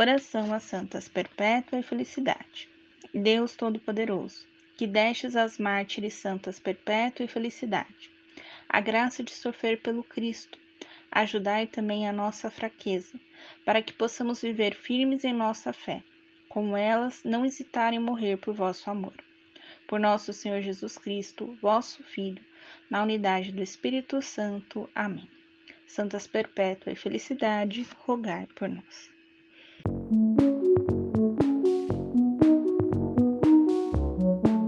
Oração às Santas Perpétua e Felicidade. Deus Todo-Poderoso, que destes às mártires santas Perpétua e Felicidade, a graça de sofrer pelo Cristo, ajudai também a nossa fraqueza, para que possamos viver firmes em nossa fé, como elas não hesitarem morrer por vosso amor. Por nosso Senhor Jesus Cristo, vosso Filho, na unidade do Espírito Santo. Amém. Santas Perpétua e Felicidade, rogai por nós.